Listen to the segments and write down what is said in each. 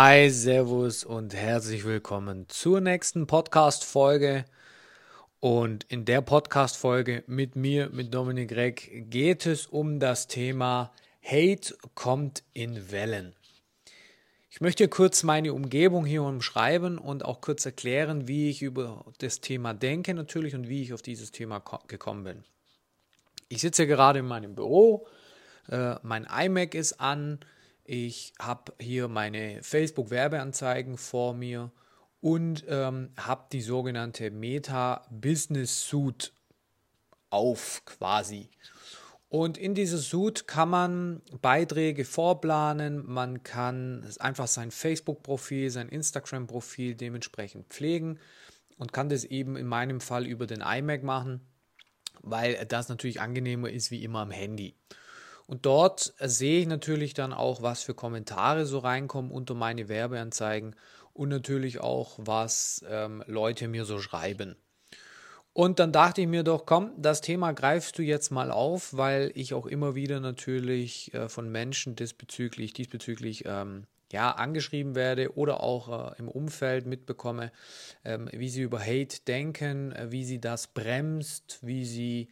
Hi, Servus und herzlich willkommen zur nächsten Podcast-Folge. Und in der Podcast-Folge mit mir, mit Dominik Reck, geht es um das Thema Hate kommt in Wellen. Ich möchte kurz meine Umgebung hier umschreiben und auch kurz erklären, wie ich über das Thema denke natürlich und wie ich auf dieses Thema gekommen bin. Ich sitze gerade in meinem Büro, äh, mein iMac ist an, ich habe hier meine Facebook-Werbeanzeigen vor mir und ähm, habe die sogenannte Meta Business Suite auf quasi. Und in dieser Suite kann man Beiträge vorplanen, man kann einfach sein Facebook-Profil, sein Instagram-Profil dementsprechend pflegen und kann das eben in meinem Fall über den iMac machen, weil das natürlich angenehmer ist wie immer am Handy. Und dort sehe ich natürlich dann auch, was für Kommentare so reinkommen unter meine Werbeanzeigen und natürlich auch, was ähm, Leute mir so schreiben. Und dann dachte ich mir doch, komm, das Thema greifst du jetzt mal auf, weil ich auch immer wieder natürlich äh, von Menschen diesbezüglich, diesbezüglich ähm, ja, angeschrieben werde oder auch äh, im Umfeld mitbekomme, ähm, wie sie über Hate denken, äh, wie sie das bremst, wie sie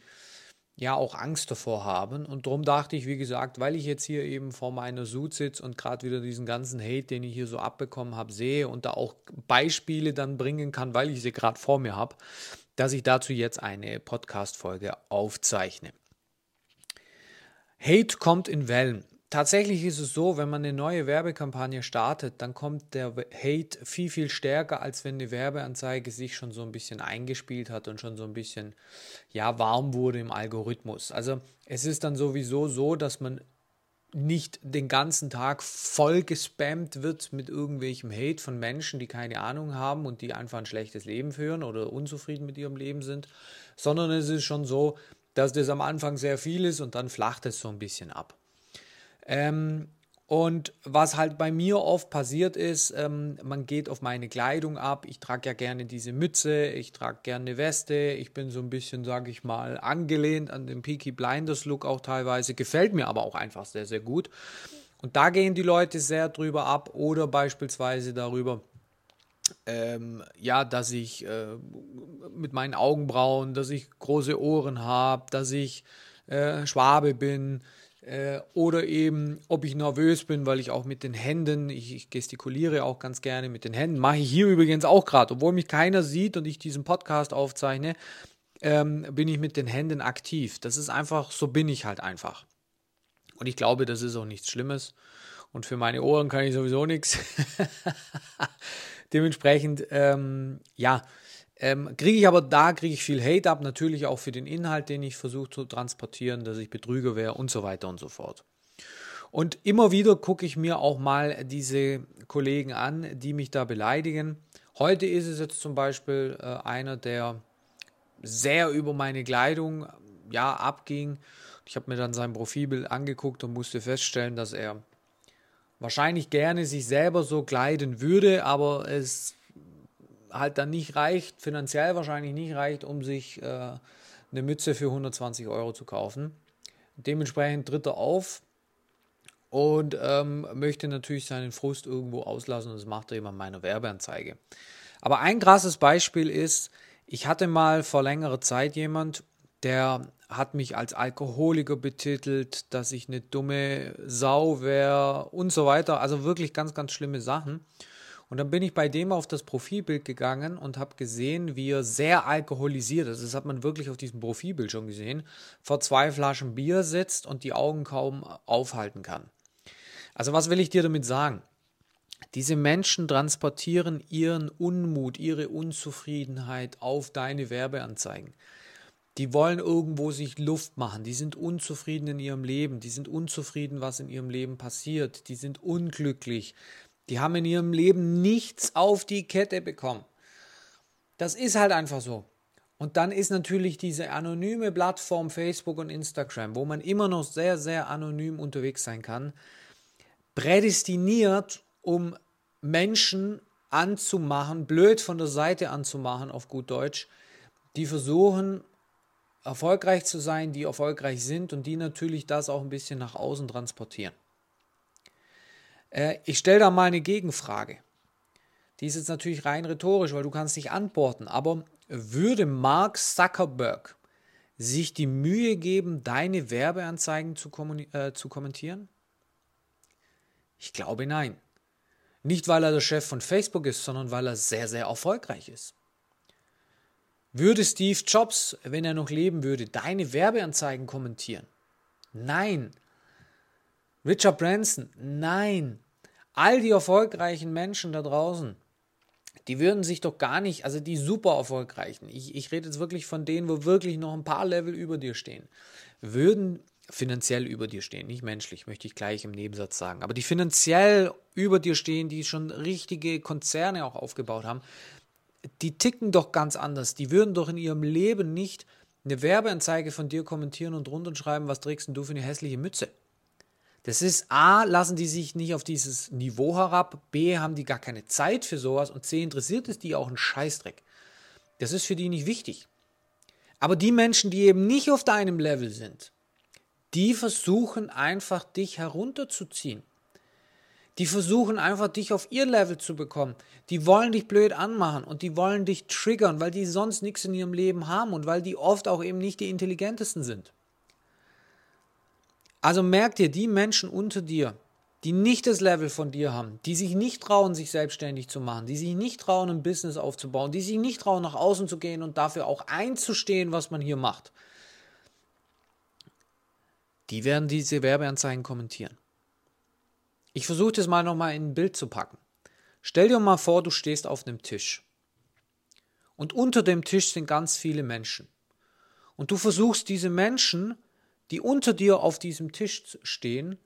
ja auch Angst davor haben. Und darum dachte ich, wie gesagt, weil ich jetzt hier eben vor meiner Suit sitze und gerade wieder diesen ganzen Hate, den ich hier so abbekommen habe, sehe und da auch Beispiele dann bringen kann, weil ich sie gerade vor mir habe, dass ich dazu jetzt eine Podcast-Folge aufzeichne. Hate kommt in Wellen tatsächlich ist es so, wenn man eine neue Werbekampagne startet, dann kommt der Hate viel, viel stärker, als wenn eine Werbeanzeige sich schon so ein bisschen eingespielt hat und schon so ein bisschen, ja, warm wurde im Algorithmus. Also es ist dann sowieso so, dass man nicht den ganzen Tag voll gespammt wird mit irgendwelchem Hate von Menschen, die keine Ahnung haben und die einfach ein schlechtes Leben führen oder unzufrieden mit ihrem Leben sind, sondern es ist schon so, dass das am Anfang sehr viel ist und dann flacht es so ein bisschen ab. Ähm, und was halt bei mir oft passiert ist, ähm, man geht auf meine Kleidung ab. Ich trage ja gerne diese Mütze, ich trage gerne Weste. Ich bin so ein bisschen, sage ich mal, angelehnt an den Peaky Blinders Look auch teilweise. Gefällt mir aber auch einfach sehr, sehr gut. Und da gehen die Leute sehr drüber ab oder beispielsweise darüber, ähm, ja, dass ich äh, mit meinen Augenbrauen, dass ich große Ohren habe, dass ich äh, Schwabe bin, äh, oder eben, ob ich nervös bin, weil ich auch mit den Händen, ich, ich gestikuliere auch ganz gerne mit den Händen, mache ich hier übrigens auch gerade, obwohl mich keiner sieht und ich diesen Podcast aufzeichne, ähm, bin ich mit den Händen aktiv. Das ist einfach, so bin ich halt einfach. Und ich glaube, das ist auch nichts Schlimmes. Und für meine Ohren kann ich sowieso nichts. Dementsprechend, ähm, ja, ähm, kriege ich aber da, kriege ich viel Hate ab, natürlich auch für den Inhalt, den ich versuche zu transportieren, dass ich Betrüger wäre und so weiter und so fort. Und immer wieder gucke ich mir auch mal diese Kollegen an, die mich da beleidigen. Heute ist es jetzt zum Beispiel äh, einer, der sehr über meine Kleidung ja, abging. Ich habe mir dann sein Profilbild angeguckt und musste feststellen, dass er wahrscheinlich gerne sich selber so kleiden würde, aber es halt dann nicht reicht, finanziell wahrscheinlich nicht reicht, um sich äh, eine Mütze für 120 Euro zu kaufen. Dementsprechend tritt er auf und ähm, möchte natürlich seinen Frust irgendwo auslassen und das macht er eben an meiner Werbeanzeige. Aber ein krasses Beispiel ist, ich hatte mal vor längerer Zeit jemand, der hat mich als Alkoholiker betitelt, dass ich eine dumme Sau wäre und so weiter. Also wirklich ganz, ganz schlimme Sachen. Und dann bin ich bei dem auf das Profilbild gegangen und habe gesehen, wie er sehr alkoholisiert ist. Das hat man wirklich auf diesem Profilbild schon gesehen. Vor zwei Flaschen Bier sitzt und die Augen kaum aufhalten kann. Also was will ich dir damit sagen? Diese Menschen transportieren ihren Unmut, ihre Unzufriedenheit auf deine Werbeanzeigen. Die wollen irgendwo sich Luft machen, die sind unzufrieden in ihrem Leben, die sind unzufrieden, was in ihrem Leben passiert, die sind unglücklich, die haben in ihrem Leben nichts auf die Kette bekommen. Das ist halt einfach so. Und dann ist natürlich diese anonyme Plattform Facebook und Instagram, wo man immer noch sehr, sehr anonym unterwegs sein kann, prädestiniert, um Menschen anzumachen, blöd von der Seite anzumachen, auf gut Deutsch, die versuchen, erfolgreich zu sein, die erfolgreich sind und die natürlich das auch ein bisschen nach außen transportieren. Äh, ich stelle da mal eine Gegenfrage. Die ist jetzt natürlich rein rhetorisch, weil du kannst nicht antworten. Aber würde Mark Zuckerberg sich die Mühe geben, deine Werbeanzeigen zu, äh, zu kommentieren? Ich glaube nein. Nicht, weil er der Chef von Facebook ist, sondern weil er sehr, sehr erfolgreich ist. Würde Steve Jobs, wenn er noch leben würde, deine Werbeanzeigen kommentieren? Nein. Richard Branson? Nein. All die erfolgreichen Menschen da draußen, die würden sich doch gar nicht, also die super erfolgreichen, ich, ich rede jetzt wirklich von denen, wo wirklich noch ein paar Level über dir stehen, würden finanziell über dir stehen, nicht menschlich, möchte ich gleich im Nebensatz sagen, aber die finanziell über dir stehen, die schon richtige Konzerne auch aufgebaut haben, die ticken doch ganz anders. Die würden doch in ihrem Leben nicht eine Werbeanzeige von dir kommentieren und drunter schreiben, was trägst denn du für eine hässliche Mütze. Das ist A, lassen die sich nicht auf dieses Niveau herab, B, haben die gar keine Zeit für sowas und C, interessiert es die auch ein Scheißdreck. Das ist für die nicht wichtig. Aber die Menschen, die eben nicht auf deinem Level sind, die versuchen einfach dich herunterzuziehen. Die versuchen einfach dich auf ihr Level zu bekommen. Die wollen dich blöd anmachen und die wollen dich triggern, weil die sonst nichts in ihrem Leben haben und weil die oft auch eben nicht die intelligentesten sind. Also merk dir, die Menschen unter dir, die nicht das Level von dir haben, die sich nicht trauen, sich selbstständig zu machen, die sich nicht trauen, ein Business aufzubauen, die sich nicht trauen, nach außen zu gehen und dafür auch einzustehen, was man hier macht, die werden diese Werbeanzeigen kommentieren. Ich versuche das mal nochmal in ein Bild zu packen. Stell dir mal vor, du stehst auf einem Tisch. Und unter dem Tisch sind ganz viele Menschen. Und du versuchst diese Menschen, die unter dir auf diesem Tisch stehen,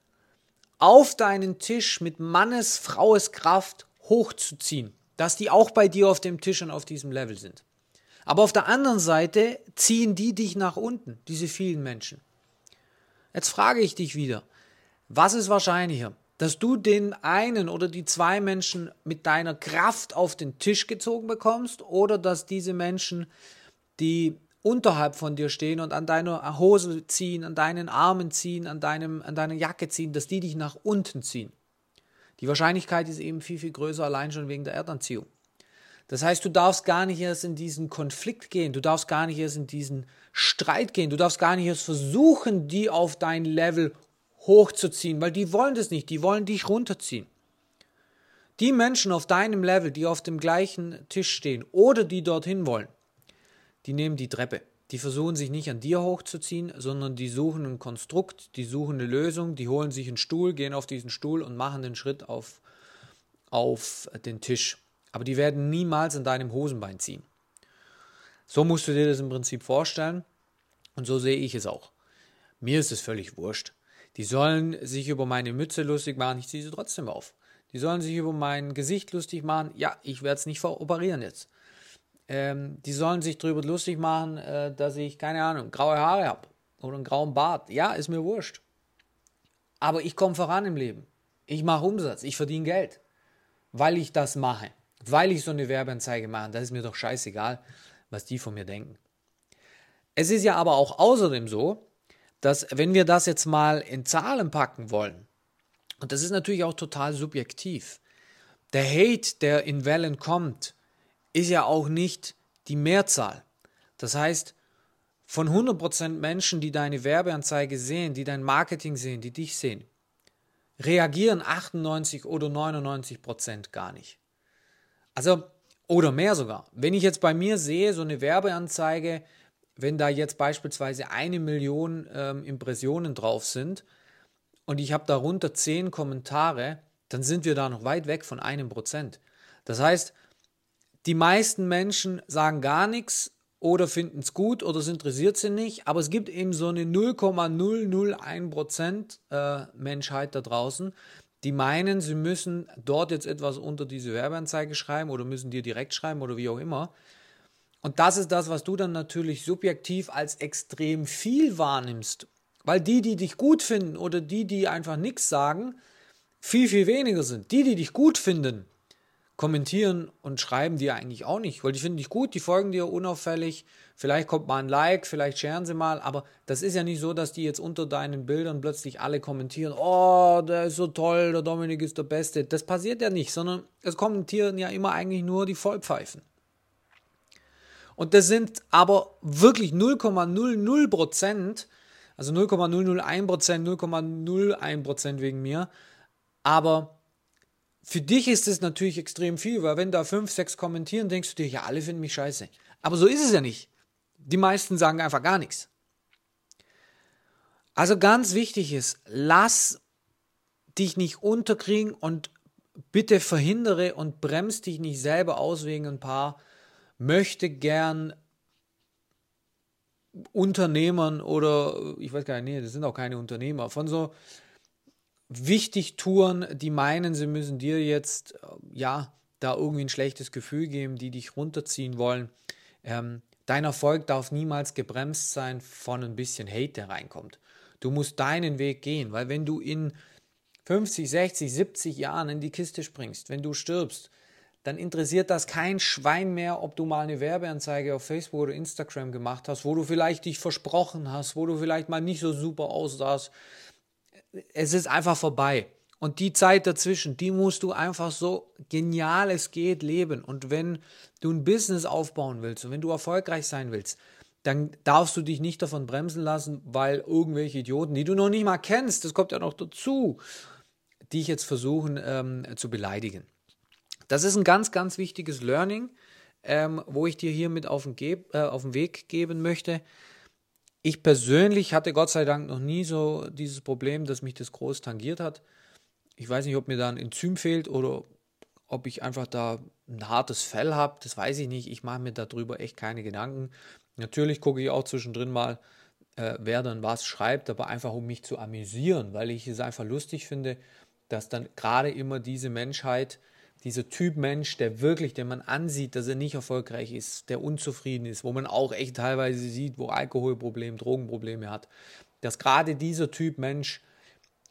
auf deinen Tisch mit Mannes, Fraues Kraft hochzuziehen, dass die auch bei dir auf dem Tisch und auf diesem Level sind. Aber auf der anderen Seite ziehen die dich nach unten, diese vielen Menschen. Jetzt frage ich dich wieder, was ist wahrscheinlicher? dass du den einen oder die zwei Menschen mit deiner Kraft auf den Tisch gezogen bekommst oder dass diese Menschen, die unterhalb von dir stehen und an deiner Hose ziehen, an deinen Armen ziehen, an, deinem, an deiner Jacke ziehen, dass die dich nach unten ziehen. Die Wahrscheinlichkeit ist eben viel, viel größer, allein schon wegen der Erdanziehung. Das heißt, du darfst gar nicht erst in diesen Konflikt gehen, du darfst gar nicht erst in diesen Streit gehen, du darfst gar nicht erst versuchen, die auf dein Level hochzuziehen, weil die wollen das nicht, die wollen dich runterziehen. Die Menschen auf deinem Level, die auf dem gleichen Tisch stehen oder die dorthin wollen, die nehmen die Treppe. Die versuchen sich nicht an dir hochzuziehen, sondern die suchen ein Konstrukt, die suchen eine Lösung, die holen sich einen Stuhl, gehen auf diesen Stuhl und machen den Schritt auf, auf den Tisch. Aber die werden niemals an deinem Hosenbein ziehen. So musst du dir das im Prinzip vorstellen und so sehe ich es auch. Mir ist es völlig wurscht. Die sollen sich über meine Mütze lustig machen, ich ziehe sie trotzdem auf. Die sollen sich über mein Gesicht lustig machen, ja, ich werde es nicht veroperieren jetzt. Ähm, die sollen sich darüber lustig machen, äh, dass ich, keine Ahnung, graue Haare habe oder einen grauen Bart. Ja, ist mir wurscht. Aber ich komme voran im Leben. Ich mache Umsatz, ich verdiene Geld, weil ich das mache, weil ich so eine Werbeanzeige mache. Das ist mir doch scheißegal, was die von mir denken. Es ist ja aber auch außerdem so, dass wenn wir das jetzt mal in Zahlen packen wollen, und das ist natürlich auch total subjektiv, der Hate, der in Wellen kommt, ist ja auch nicht die Mehrzahl. Das heißt, von 100% Menschen, die deine Werbeanzeige sehen, die dein Marketing sehen, die dich sehen, reagieren 98 oder 99% gar nicht. Also, oder mehr sogar. Wenn ich jetzt bei mir sehe, so eine Werbeanzeige, wenn da jetzt beispielsweise eine Million ähm, Impressionen drauf sind und ich habe darunter zehn Kommentare, dann sind wir da noch weit weg von einem Prozent. Das heißt, die meisten Menschen sagen gar nichts oder finden es gut oder es interessiert sie nicht, aber es gibt eben so eine 0,001% äh, Menschheit da draußen, die meinen, sie müssen dort jetzt etwas unter diese Werbeanzeige schreiben oder müssen dir direkt schreiben oder wie auch immer. Und das ist das, was du dann natürlich subjektiv als extrem viel wahrnimmst. Weil die, die dich gut finden oder die, die einfach nichts sagen, viel, viel weniger sind. Die, die dich gut finden, kommentieren und schreiben die eigentlich auch nicht, weil die finden dich gut, die folgen dir unauffällig, vielleicht kommt mal ein Like, vielleicht scheren sie mal, aber das ist ja nicht so, dass die jetzt unter deinen Bildern plötzlich alle kommentieren, oh, der ist so toll, der Dominik ist der Beste. Das passiert ja nicht, sondern es kommentieren ja immer eigentlich nur die Vollpfeifen. Und das sind aber wirklich 0,00 Prozent, also 0,001 Prozent, 0,01 Prozent wegen mir, aber für dich ist es natürlich extrem viel, weil wenn da fünf, sechs kommentieren, denkst du dir, ja, alle finden mich scheiße. Aber so ist es ja nicht. Die meisten sagen einfach gar nichts. Also ganz wichtig ist, lass dich nicht unterkriegen und bitte verhindere und bremst dich nicht selber aus wegen ein paar möchte gern Unternehmern oder ich weiß gar nicht, nee, das sind auch keine Unternehmer, von so wichtig Touren, die meinen, sie müssen dir jetzt, äh, ja, da irgendwie ein schlechtes Gefühl geben, die dich runterziehen wollen. Ähm, dein Erfolg darf niemals gebremst sein von ein bisschen Hate, der reinkommt. Du musst deinen Weg gehen, weil wenn du in 50, 60, 70 Jahren in die Kiste springst, wenn du stirbst, dann interessiert das kein Schwein mehr, ob du mal eine Werbeanzeige auf Facebook oder Instagram gemacht hast, wo du vielleicht dich versprochen hast, wo du vielleicht mal nicht so super aussahst, es ist einfach vorbei. Und die Zeit dazwischen, die musst du einfach so genial es geht leben. Und wenn du ein Business aufbauen willst und wenn du erfolgreich sein willst, dann darfst du dich nicht davon bremsen lassen, weil irgendwelche Idioten, die du noch nicht mal kennst, das kommt ja noch dazu, dich jetzt versuchen ähm, zu beleidigen. Das ist ein ganz, ganz wichtiges Learning, ähm, wo ich dir hier mit auf den, äh, auf den Weg geben möchte. Ich persönlich hatte Gott sei Dank noch nie so dieses Problem, dass mich das groß tangiert hat. Ich weiß nicht, ob mir da ein Enzym fehlt oder ob ich einfach da ein hartes Fell habe. Das weiß ich nicht. Ich mache mir darüber echt keine Gedanken. Natürlich gucke ich auch zwischendrin mal, äh, wer dann was schreibt, aber einfach um mich zu amüsieren, weil ich es einfach lustig finde, dass dann gerade immer diese Menschheit dieser Typ Mensch, der wirklich, der man ansieht, dass er nicht erfolgreich ist, der unzufrieden ist, wo man auch echt teilweise sieht, wo Alkoholprobleme, Drogenprobleme hat, dass gerade dieser Typ Mensch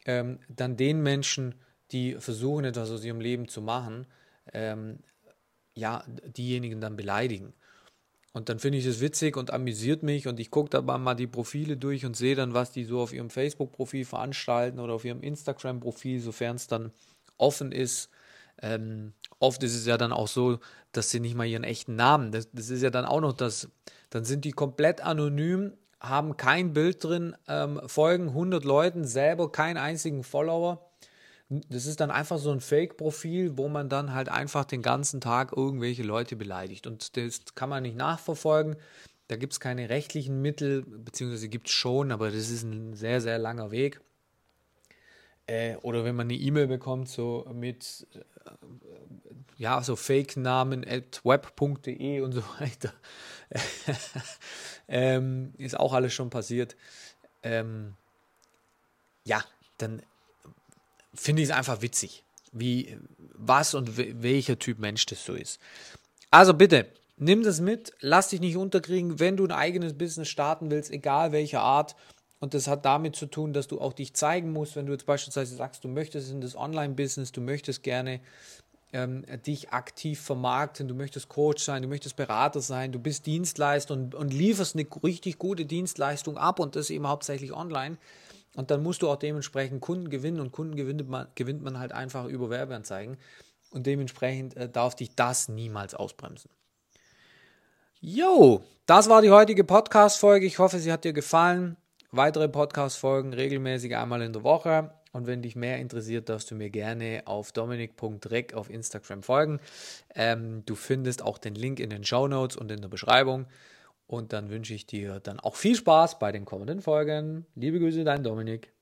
ähm, dann den Menschen, die versuchen, etwas aus ihrem Leben zu machen, ähm, ja, diejenigen dann beleidigen. Und dann finde ich es witzig und amüsiert mich und ich gucke da mal die Profile durch und sehe dann, was die so auf ihrem Facebook-Profil veranstalten oder auf ihrem Instagram-Profil, sofern es dann offen ist ähm, oft ist es ja dann auch so, dass sie nicht mal ihren echten Namen, das, das ist ja dann auch noch das, dann sind die komplett anonym, haben kein Bild drin, ähm, folgen 100 Leuten, selber keinen einzigen Follower. Das ist dann einfach so ein Fake-Profil, wo man dann halt einfach den ganzen Tag irgendwelche Leute beleidigt. Und das kann man nicht nachverfolgen. Da gibt es keine rechtlichen Mittel, beziehungsweise gibt es schon, aber das ist ein sehr, sehr langer Weg. Äh, oder wenn man eine E-Mail bekommt, so mit ja, so Fake-Namen at web.de und so weiter. ähm, ist auch alles schon passiert. Ähm, ja, dann finde ich es einfach witzig, wie, was und welcher Typ Mensch das so ist. Also bitte, nimm das mit, lass dich nicht unterkriegen, wenn du ein eigenes Business starten willst, egal welcher Art. Und das hat damit zu tun, dass du auch dich zeigen musst, wenn du jetzt beispielsweise sagst, du möchtest in das Online-Business, du möchtest gerne ähm, dich aktiv vermarkten, du möchtest Coach sein, du möchtest Berater sein, du bist Dienstleister und, und lieferst eine richtig gute Dienstleistung ab und das eben hauptsächlich online. Und dann musst du auch dementsprechend Kunden gewinnen und Kunden gewinnt man, gewinnt man halt einfach über Werbeanzeigen. Und dementsprechend äh, darf dich das niemals ausbremsen. Jo, das war die heutige Podcast-Folge. Ich hoffe, sie hat dir gefallen. Weitere Podcast-Folgen regelmäßig einmal in der Woche. Und wenn dich mehr interessiert, darfst du mir gerne auf dominik.rec auf Instagram folgen. Ähm, du findest auch den Link in den Show Notes und in der Beschreibung. Und dann wünsche ich dir dann auch viel Spaß bei den kommenden Folgen. Liebe Grüße, dein Dominik.